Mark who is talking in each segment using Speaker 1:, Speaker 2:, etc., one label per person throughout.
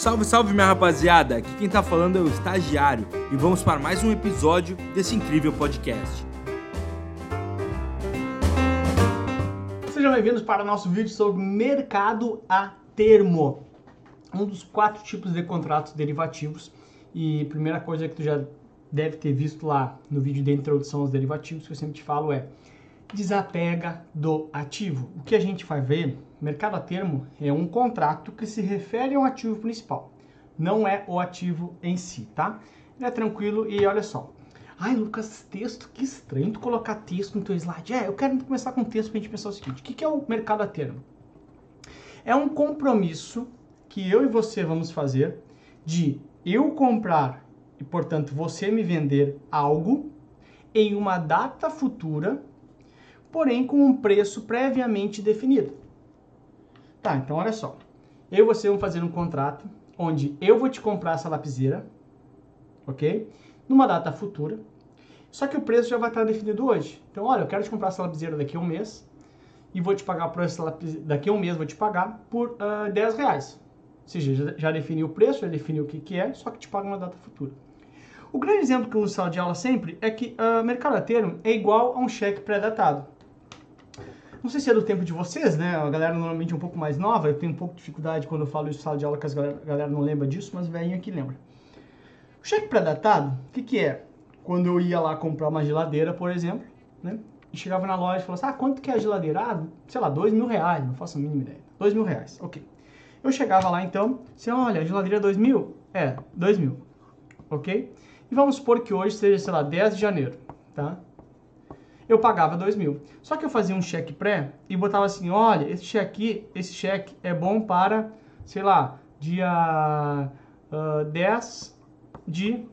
Speaker 1: Salve, salve minha rapaziada! Aqui quem tá falando é o Estagiário e vamos para mais um episódio desse incrível podcast.
Speaker 2: Sejam bem-vindos para o nosso vídeo sobre mercado a termo. Um dos quatro tipos de contratos derivativos. E primeira coisa que tu já deve ter visto lá no vídeo de introdução aos derivativos, que eu sempre te falo é desapega do ativo. O que a gente vai ver, mercado a termo é um contrato que se refere a um ativo principal, não é o ativo em si, tá? Ele é tranquilo e olha só. Ai, Lucas, texto, que estranho tu colocar texto no teu slide. É, eu quero começar com texto pra gente pensar o seguinte: o que é o mercado a termo? É um compromisso que eu e você vamos fazer de eu comprar e, portanto, você me vender algo em uma data futura porém com um preço previamente definido. Tá, então olha só. Eu e você vamos fazer um contrato onde eu vou te comprar essa lapiseira, ok? Numa data futura. Só que o preço já vai estar definido hoje. Então, olha, eu quero te comprar essa lapiseira daqui a um mês e vou te pagar por essa lapiseira, daqui a um mês vou te pagar por uh, 10 reais. Ou seja, já, já definiu o preço, já definiu o que, que é, só que te paga uma data futura. O grande exemplo que eu uso em sala de aula sempre é que uh, mercado a termo é igual a um cheque pré-datado. Não sei se é do tempo de vocês, né? A galera normalmente é um pouco mais nova. Eu tenho um pouco de dificuldade quando eu falo isso em sala de aula, que a galera, a galera não lembra disso, mas velhinho aqui lembra. O cheque pré-datado, o que, que é? Quando eu ia lá comprar uma geladeira, por exemplo, né? E chegava na loja e falava assim, ah, quanto que é a geladeira? Ah, sei lá, dois mil reais, não faço a mínima ideia. Dois mil reais, ok. Eu chegava lá então, assim, olha, a geladeira é dois mil? É, dois mil, ok? E vamos supor que hoje seja, sei lá, 10 de janeiro, tá? Eu pagava 2 mil. Só que eu fazia um cheque pré e botava assim, olha, esse cheque, esse cheque é bom para, sei lá, dia uh, 10 de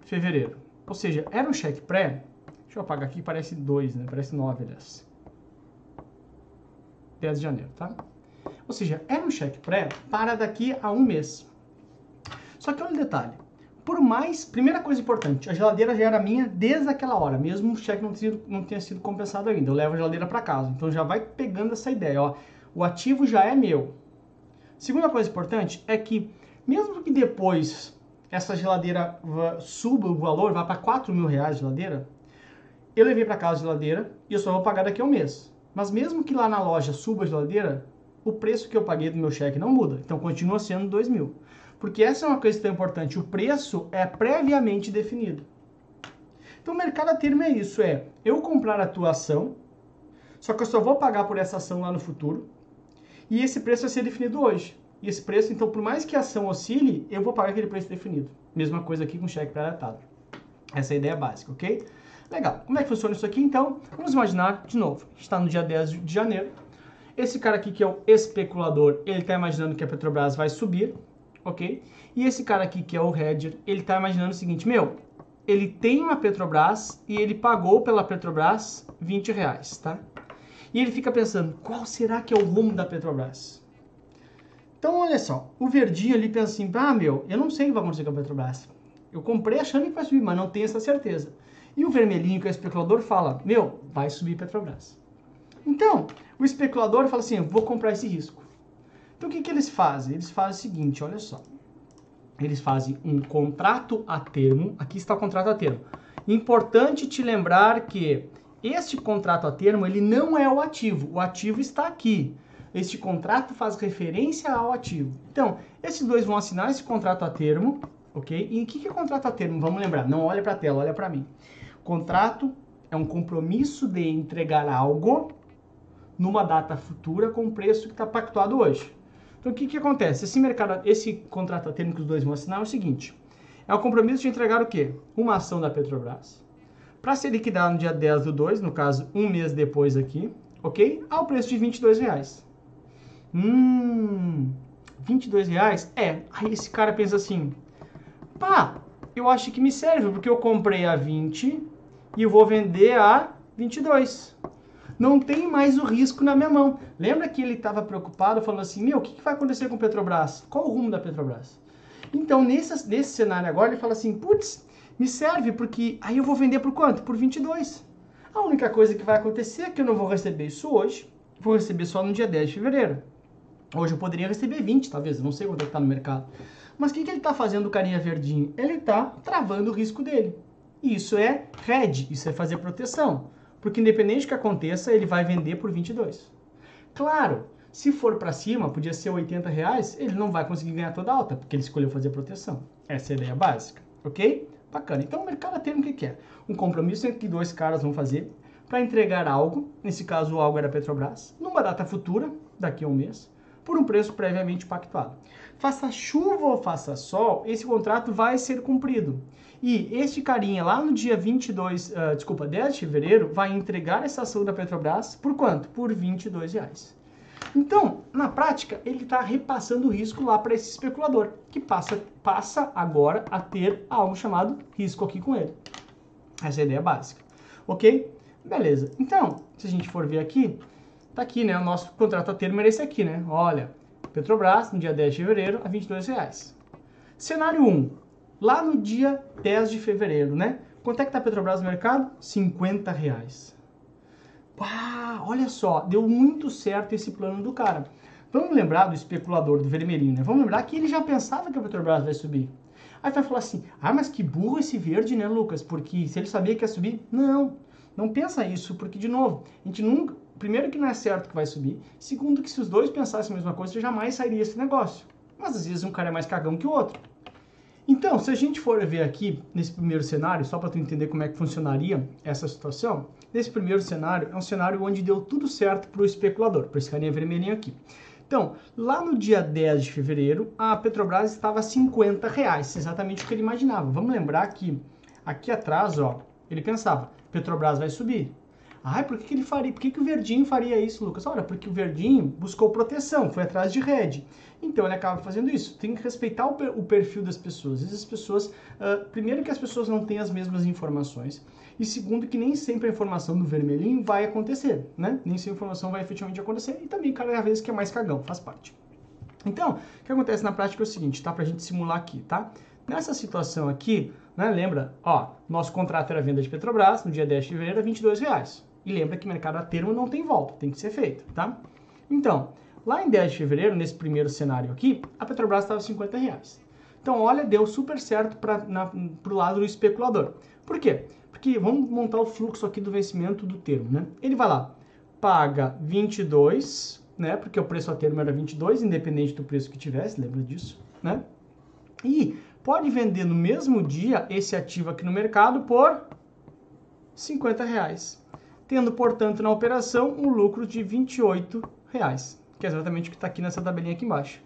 Speaker 2: fevereiro. Ou seja, era um cheque pré, deixa eu apagar aqui, parece 2, né? Parece 9, aliás. 10 de janeiro, tá? Ou seja, era um cheque pré para daqui a um mês. Só que olha o detalhe, por mais, primeira coisa importante, a geladeira já era minha desde aquela hora, mesmo o cheque não, tinha, não tenha sido compensado ainda. Eu levo a geladeira para casa. Então já vai pegando essa ideia, ó. O ativo já é meu. Segunda coisa importante é que, mesmo que depois essa geladeira suba o valor, vá para 4 mil reais a geladeira, eu levei para casa a geladeira e eu só vou pagar daqui a um mês. Mas mesmo que lá na loja suba a geladeira, o preço que eu paguei do meu cheque não muda. Então continua sendo 2 mil. Porque essa é uma questão importante. O preço é previamente definido. Então, o mercado a termo é isso: é eu comprar a tua ação, só que eu só vou pagar por essa ação lá no futuro, e esse preço vai ser definido hoje. E esse preço, então, por mais que a ação oscile, eu vou pagar aquele preço definido. Mesma coisa aqui com cheque pré-datado. Essa é a ideia básica, ok? Legal. Como é que funciona isso aqui, então? Vamos imaginar, de novo, está no dia 10 de janeiro. Esse cara aqui, que é o especulador, ele está imaginando que a Petrobras vai subir, ok? E esse cara aqui, que é o Hedger, ele tá imaginando o seguinte, meu, ele tem uma Petrobras e ele pagou pela Petrobras 20 reais, tá? E ele fica pensando, qual será que é o rumo da Petrobras? Então, olha só, o verdinho ali pensa assim, ah, meu, eu não sei o que vai acontecer com a Petrobras. Eu comprei achando que vai subir, mas não tenho essa certeza. E o vermelhinho, que é o especulador, fala, meu, vai subir Petrobras. Então, o especulador fala assim, vou comprar esse risco. Então o que, que eles fazem? Eles fazem o seguinte, olha só. Eles fazem um contrato a termo. Aqui está o contrato a termo. Importante te lembrar que este contrato a termo ele não é o ativo. O ativo está aqui. Este contrato faz referência ao ativo. Então, esses dois vão assinar esse contrato a termo, ok? E o que, que é contrato a termo? Vamos lembrar. Não olha para a tela, olha para mim. Contrato é um compromisso de entregar algo numa data futura com o preço que está pactuado hoje. Então o que, que acontece? Esse mercado, esse contrato a termo que os dois vão assinar é o seguinte: é o compromisso de entregar o quê? Uma ação da Petrobras para ser liquidada no dia 10 do 2, no caso, um mês depois aqui, ok? Ao preço de 22 reais. Hum, 22 reais? É. Aí esse cara pensa assim, pá, eu acho que me serve, porque eu comprei a 20 e eu vou vender a 22 não tem mais o risco na minha mão. Lembra que ele estava preocupado, falando assim: meu, o que, que, vai acontecer com Petrobras? Qual o rumo da Petrobras? Então, nesse, nesse cenário agora, ele fala assim: putz, me serve porque aí eu vou vender por quanto? Por 22. A única coisa que vai acontecer é que eu não vou receber isso hoje, vou receber só no dia 10 de fevereiro. Hoje eu poderia receber 20, talvez, não sei quanto é está no mercado. Mas o que, que ele está fazendo, o carinha verdinho? Ele está travando o risco dele. E isso é hedge, isso é fazer proteção. Porque independente do que aconteça, ele vai vender por 22. Claro, se for para cima, podia ser 80 reais, ele não vai conseguir ganhar toda a alta, porque ele escolheu fazer proteção. Essa é a ideia básica, ok? Bacana. Então o mercado tem o que quer? Um compromisso entre que dois caras vão fazer para entregar algo, nesse caso o algo era Petrobras, numa data futura, daqui a um mês, por um preço previamente pactuado. Faça chuva ou faça sol, esse contrato vai ser cumprido. E este carinha lá no dia 22, uh, ah, desculpa, 10 de fevereiro, vai entregar essa ação da Petrobras por quanto? Por 22 reais. Então, na prática, ele está repassando o risco lá para esse especulador, que passa, passa agora a ter algo chamado risco aqui com ele. Essa é a ideia básica. Ok? Beleza. Então, se a gente for ver aqui, tá aqui, né? O nosso contrato a termo era esse aqui, né? Olha, Petrobras, no dia 10 de fevereiro, a 22 reais. Cenário 1, lá no dia 10 de fevereiro, né? Quanto é que tá a Petrobras no mercado? 50 reais. Pá, olha só, deu muito certo esse plano do cara. Vamos lembrar do especulador, do vermelhinho, né? Vamos lembrar que ele já pensava que a Petrobras vai subir. Aí vai falar assim, ah, mas que burro esse verde, né, Lucas? Porque se ele sabia que ia subir, não. Não pensa isso, porque, de novo, a gente nunca. Primeiro, que não é certo que vai subir. Segundo, que se os dois pensassem a mesma coisa, jamais sairia esse negócio. Mas às vezes um cara é mais cagão que o outro. Então, se a gente for ver aqui nesse primeiro cenário, só para tu entender como é que funcionaria essa situação, nesse primeiro cenário é um cenário onde deu tudo certo para o especulador, para esse carinha vermelhinho aqui. Então, lá no dia 10 de fevereiro, a Petrobras estava a 50 reais, exatamente o que ele imaginava. Vamos lembrar que aqui atrás, ó, ele pensava, Petrobras vai subir. Ai, por que, que ele faria? Por que, que o Verdinho faria isso, Lucas? Olha, porque o Verdinho buscou proteção, foi atrás de rede. Então ele acaba fazendo isso. Tem que respeitar o, per o perfil das pessoas. Essas pessoas, uh, primeiro que as pessoas não têm as mesmas informações. E segundo, que nem sempre a informação do vermelhinho vai acontecer, né? Nem sempre a informação vai efetivamente acontecer. E também, cada vez que é mais cagão, faz parte. Então, o que acontece na prática é o seguinte, tá? Pra gente simular aqui, tá? Nessa situação aqui, né, lembra, ó, nosso contrato era venda de Petrobras, no dia 10 de fevereiro era 22 reais. E lembra que mercado a termo não tem volta, tem que ser feito, tá? Então, lá em 10 de fevereiro, nesse primeiro cenário aqui, a Petrobras estava 50 reais. Então, olha, deu super certo para o lado do especulador. Por quê? Porque vamos montar o fluxo aqui do vencimento do termo, né? Ele vai lá, paga 22, né? Porque o preço a termo era 22, independente do preço que tivesse, lembra disso, né? E pode vender no mesmo dia esse ativo aqui no mercado por 50 reais, tendo, portanto, na operação um lucro de 28 reais, que é exatamente o que está aqui nessa tabelinha aqui embaixo.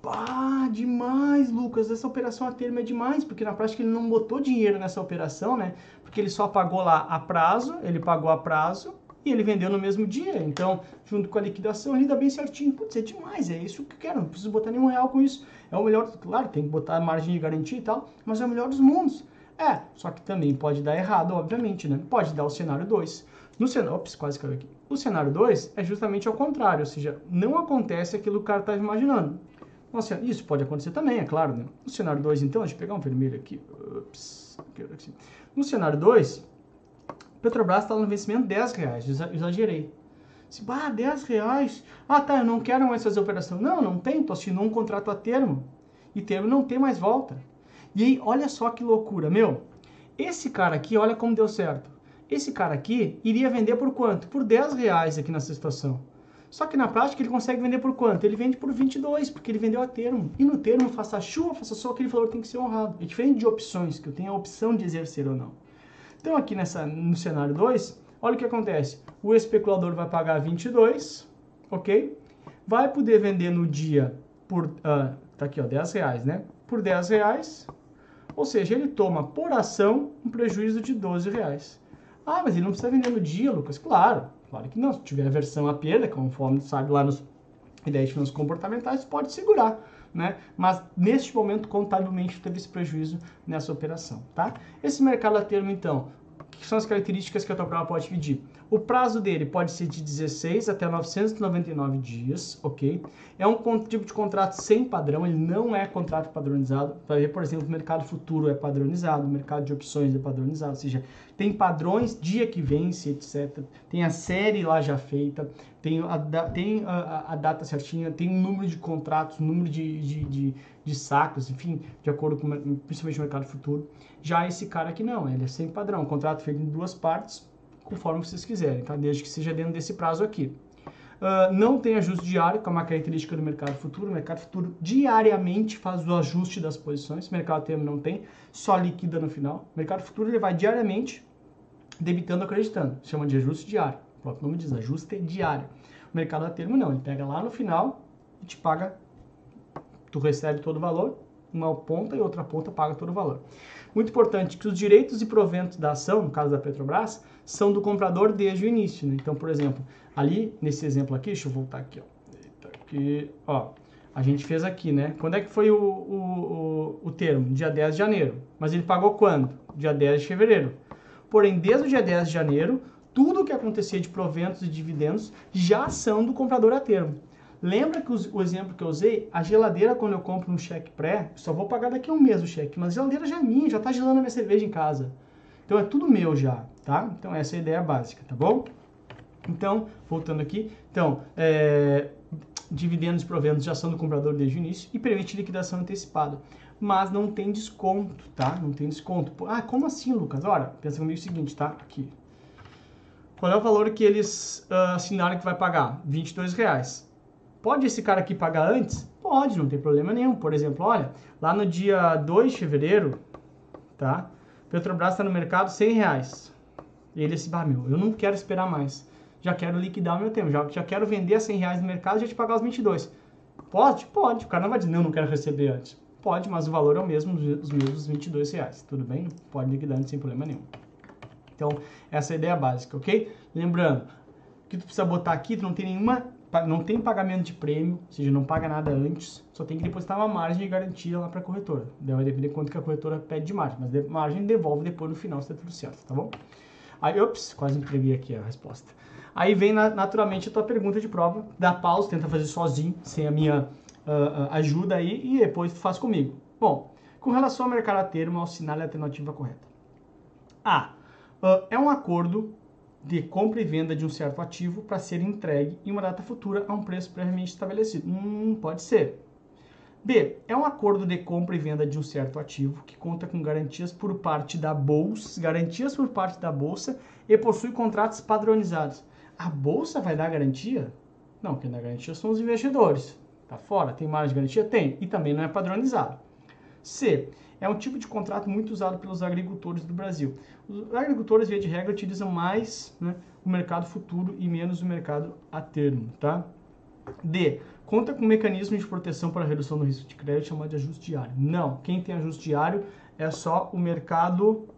Speaker 2: Pá, demais, Lucas. Essa operação a termo é demais, porque na prática ele não botou dinheiro nessa operação, né? Porque ele só pagou lá a prazo, ele pagou a prazo e ele vendeu no mesmo dia. Então, junto com a liquidação, ele dá bem certinho. Putz, é demais, é isso que eu quero. Não preciso botar nenhum real com isso. É o melhor, claro, tem que botar margem de garantia e tal, mas é o melhor dos mundos. É, só que também pode dar errado, obviamente, né? Pode dar o cenário 2. No cenário, ops, quase caiu aqui. O cenário 2 é justamente ao contrário, ou seja, não acontece aquilo que o cara está imaginando. Nossa, isso pode acontecer também, é claro, né? No cenário 2, então, deixa eu pegar um vermelho aqui. Ups. No cenário 2, Petrobras está no vencimento 10 reais, exagerei. Se, bah, 10 reais. Ah, tá, eu não quero mais fazer operação. Não, não tem, tô assinando um contrato a termo. E termo não tem mais volta. E aí, olha só que loucura, meu. Esse cara aqui, olha como deu certo. Esse cara aqui iria vender por quanto? Por 10 reais aqui nessa situação. Só que na prática ele consegue vender por quanto? Ele vende por 22, porque ele vendeu a termo. E no termo, faça chuva, faça só aquele valor tem que ser honrado. É diferente de opções, que eu tenho a opção de exercer ou não. Então aqui nessa, no cenário 2, olha o que acontece. O especulador vai pagar 22, ok? Vai poder vender no dia por, uh, tá aqui ó, 10 reais, né? Por 10 reais, ou seja, ele toma por ação um prejuízo de 12 reais. Ah, mas ele não precisa vender no dia, Lucas. Claro, claro que não. Se tiver a versão a perda, conforme sabe lá nos ideias de finanças comportamentais, pode segurar. Né? Mas neste momento, contabilmente, teve esse prejuízo nessa operação. Tá? Esse mercado a termo, então, que são as características que a tua prova pode pedir? O prazo dele pode ser de 16 até 999 dias, ok? É um tipo de contrato sem padrão, ele não é contrato padronizado. Vai ver, por exemplo, o mercado futuro é padronizado, o mercado de opções é padronizado, ou seja, tem padrões, dia que vence, etc. Tem a série lá já feita, tem a, tem a, a data certinha, tem um número de contratos, número de, de, de, de sacos, enfim, de acordo com principalmente o mercado futuro. Já esse cara aqui não, ele é sem padrão, contrato feito em duas partes, conforme vocês quiserem, tá? Desde que seja dentro desse prazo aqui. Uh, não tem ajuste diário, que é uma característica do mercado futuro. O mercado futuro diariamente faz o ajuste das posições. O mercado termo não tem, só liquida no final. O mercado futuro ele vai diariamente debitando acreditando. Chama de ajuste diário. O próprio nome diz ajuste diário. O mercado a termo não, ele pega lá no final e te paga, tu recebe todo o valor, uma ponta e outra ponta paga todo o valor. Muito importante que os direitos e proventos da ação, no caso da Petrobras, são do comprador desde o início. Né? Então, por exemplo, ali nesse exemplo aqui, deixa eu voltar aqui, ó. Aqui, ó. A gente fez aqui, né? Quando é que foi o, o, o, o termo? Dia 10 de janeiro. Mas ele pagou quando? Dia 10 de fevereiro. Porém, desde o dia 10 de janeiro, tudo que acontecia de proventos e dividendos já são do comprador a termo. Lembra que o exemplo que eu usei, a geladeira quando eu compro um cheque pré, só vou pagar daqui a um mês o cheque, mas a geladeira já é minha, já está gelando a minha cerveja em casa. Então é tudo meu já, tá? Então essa é a ideia básica, tá bom? Então, voltando aqui, então, é, dividendos proventos já são do comprador desde o início e permite liquidação antecipada. Mas não tem desconto, tá? Não tem desconto. Ah, como assim, Lucas? Olha, pensa comigo o seguinte, tá? Aqui. Qual é o valor que eles uh, assinaram que vai pagar? 22 reais. Pode esse cara aqui pagar antes? Pode, não tem problema nenhum. Por exemplo, olha, lá no dia 2 de fevereiro, tá? Petrobras está no mercado 100 reais. Ele disse, ah, meu, eu não quero esperar mais. Já quero liquidar o meu tempo. Já, já quero vender a 100 reais no mercado e já te pagar os 22. Pode? Pode. O cara não vai dizer, não, não quero receber antes. Pode, mas o valor é o mesmo, os mesmos 22 reais. Tudo bem? Pode liquidar sem problema nenhum. Então, essa é a ideia básica, ok? Lembrando, que tu precisa botar aqui, tu não tem nenhuma não tem pagamento de prêmio, ou seja, não paga nada antes, só tem que depositar uma margem de garantia lá para a corretora. Vai depender quanto que a corretora pede de margem, mas de, margem devolve depois no final se tá tudo certo, tá bom? Aí, ops, quase entreguei aqui a resposta. Aí vem naturalmente a tua pergunta de prova, dá pausa, tenta fazer sozinho, sem a minha uh, ajuda aí, e depois tu faz comigo. Bom, com relação ao mercado a termo, assinale a alternativa correta. A. Uh, é um acordo de compra e venda de um certo ativo para ser entregue em uma data futura a um preço previamente estabelecido. Hum, pode ser. B. É um acordo de compra e venda de um certo ativo que conta com garantias por parte da bolsa, garantias por parte da bolsa e possui contratos padronizados. A bolsa vai dar garantia? Não, quem dá garantia são os investidores. Tá fora? Tem margem de garantia? Tem. E também não é padronizado. C é um tipo de contrato muito usado pelos agricultores do Brasil. Os agricultores, via de regra, utilizam mais né, o mercado futuro e menos o mercado a termo, tá? D. Conta com mecanismo de proteção para redução do risco de crédito chamado de ajuste diário. Não, quem tem ajuste diário é só o mercado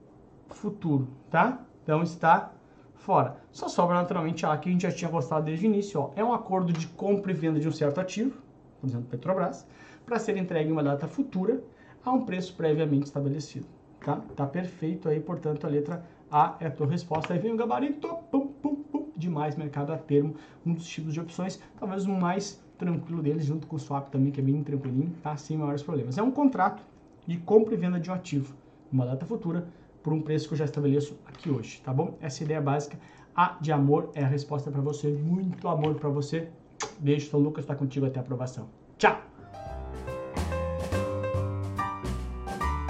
Speaker 2: futuro, tá? Então está fora. Só sobra naturalmente a que a gente já tinha gostado desde o início. Ó. É um acordo de compra e venda de um certo ativo, por exemplo, Petrobras, para ser entregue em uma data futura a um preço previamente estabelecido. Tá? Tá perfeito aí, portanto, a letra A é a tua resposta. Aí vem o gabarito, pum, pum, pum, de mais mercado a termo, um dos tipos de opções, talvez o mais tranquilo deles, junto com o swap também, que é bem tranquilinho, tá? Sem maiores problemas. É um contrato de compra e venda de um ativo, uma data futura, por um preço que eu já estabeleço aqui hoje, tá bom? Essa é ideia básica. A de amor é a resposta para você. Muito amor para você. Beijo, São Lucas, está contigo até a aprovação. Tchau!